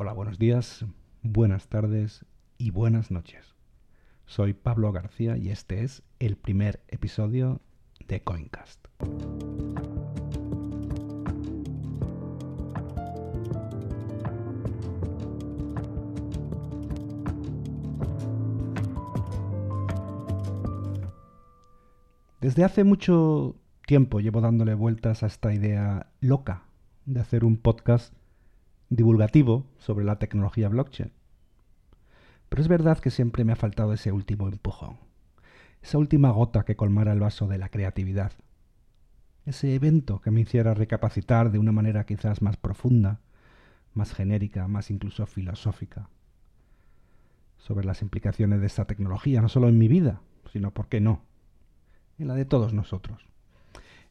Hola, buenos días, buenas tardes y buenas noches. Soy Pablo García y este es el primer episodio de Coincast. Desde hace mucho tiempo llevo dándole vueltas a esta idea loca de hacer un podcast divulgativo sobre la tecnología blockchain. Pero es verdad que siempre me ha faltado ese último empujón, esa última gota que colmara el vaso de la creatividad, ese evento que me hiciera recapacitar de una manera quizás más profunda, más genérica, más incluso filosófica, sobre las implicaciones de esta tecnología, no solo en mi vida, sino, ¿por qué no?, en la de todos nosotros.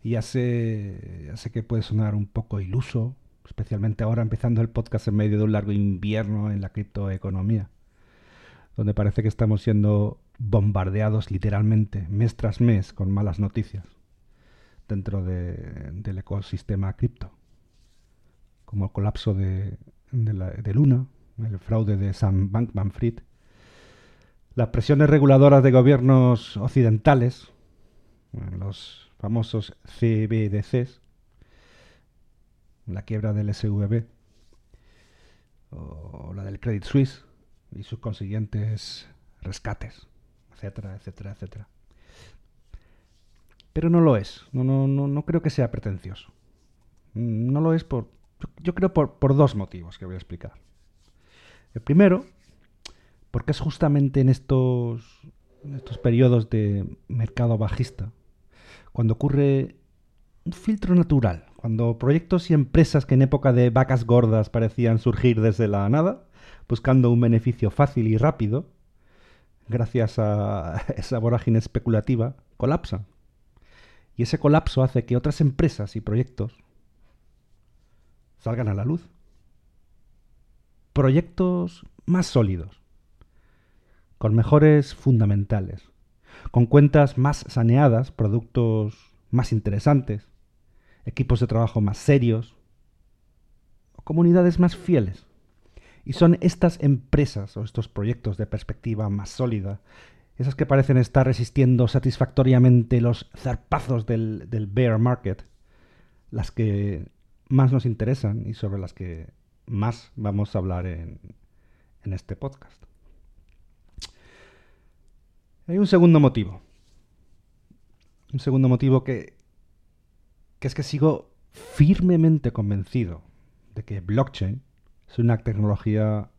Y ya sé, ya sé que puede sonar un poco iluso, especialmente ahora empezando el podcast en medio de un largo invierno en la criptoeconomía, donde parece que estamos siendo bombardeados literalmente mes tras mes con malas noticias dentro del ecosistema cripto, como el colapso de, de Luna, el fraude de Sam Bankman-Fried, las presiones reguladoras de gobiernos occidentales, los famosos CBDCs, la quiebra del SVB o la del Credit Suisse y sus consiguientes rescates, etcétera, etcétera, etcétera. Pero no lo es, no, no, no, no creo que sea pretencioso. No lo es por, yo creo por, por dos motivos que voy a explicar. El primero, porque es justamente en estos, en estos periodos de mercado bajista cuando ocurre un filtro natural, cuando proyectos y empresas que en época de vacas gordas parecían surgir desde la nada, buscando un beneficio fácil y rápido, gracias a esa vorágine especulativa, colapsan. Y ese colapso hace que otras empresas y proyectos salgan a la luz. Proyectos más sólidos, con mejores fundamentales, con cuentas más saneadas, productos más interesantes, equipos de trabajo más serios, o comunidades más fieles. Y son estas empresas o estos proyectos de perspectiva más sólida, esas que parecen estar resistiendo satisfactoriamente los zarpazos del, bear market, las que más nos interesan y sobre las que más vamos a hablar en este podcast. Hay un segundo motivo. Un segundo motivo que, que es que sigo firmemente convencido de que blockchain es una tecnología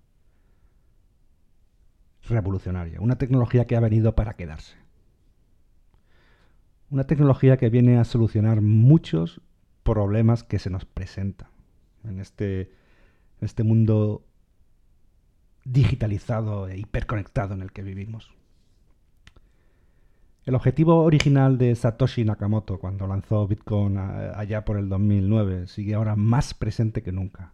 revolucionaria, una tecnología que ha venido para quedarse. Una tecnología que viene a solucionar muchos problemas que se nos presentan en este, en este mundo digitalizado e hiperconectado en el que vivimos. El objetivo original de Satoshi Nakamoto cuando lanzó Bitcoin allá por el 2009 sigue ahora más presente que nunca,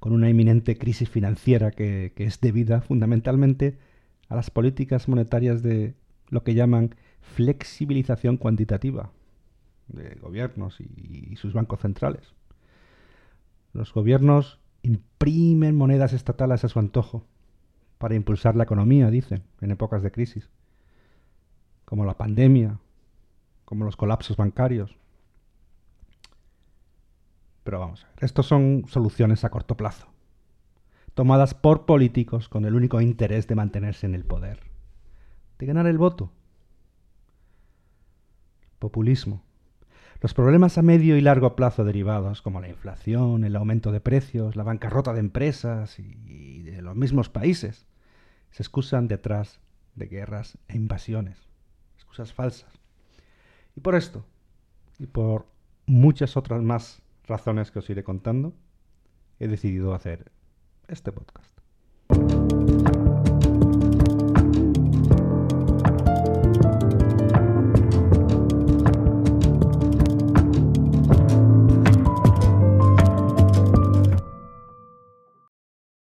con una inminente crisis financiera que, es debida fundamentalmente a las políticas monetarias de lo que llaman flexibilización cuantitativa de gobiernos y, y sus bancos centrales. Los gobiernos imprimen monedas estatales a su antojo para impulsar la economía, dicen, en épocas de crisis como la pandemia, como los colapsos bancarios. Pero vamos a ver, estos son soluciones a corto plazo, tomadas por políticos con el único interés de mantenerse en el poder, de ganar el voto. Populismo. Los problemas a medio y largo plazo derivados, como la inflación, el aumento de precios, la bancarrota de empresas y de los mismos países, se excusan detrás de guerras e invasiones falsas. Y por esto, y por muchas otras más razones que os iré contando, he decidido hacer este podcast.